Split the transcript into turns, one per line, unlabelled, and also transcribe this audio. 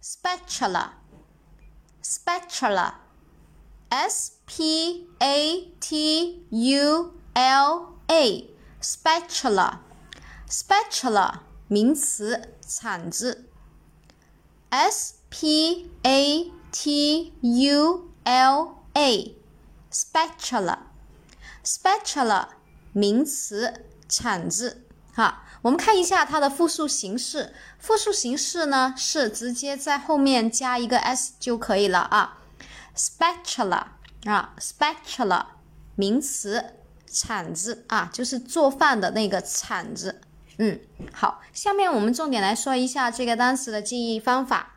spatula，spatula，s p a t u l a，spatula，spatula 名词，铲子，s p a t u l a，spatula，spatula 名词，铲子。 好，我们看一下它的复数形式。复数形式呢，是直接在后面加一个 s 就可以了啊。spatula 啊，spatula 名词，铲子啊，就是做饭的那个铲子。嗯，好，下面我们重点来说一下这个单词的记忆方法。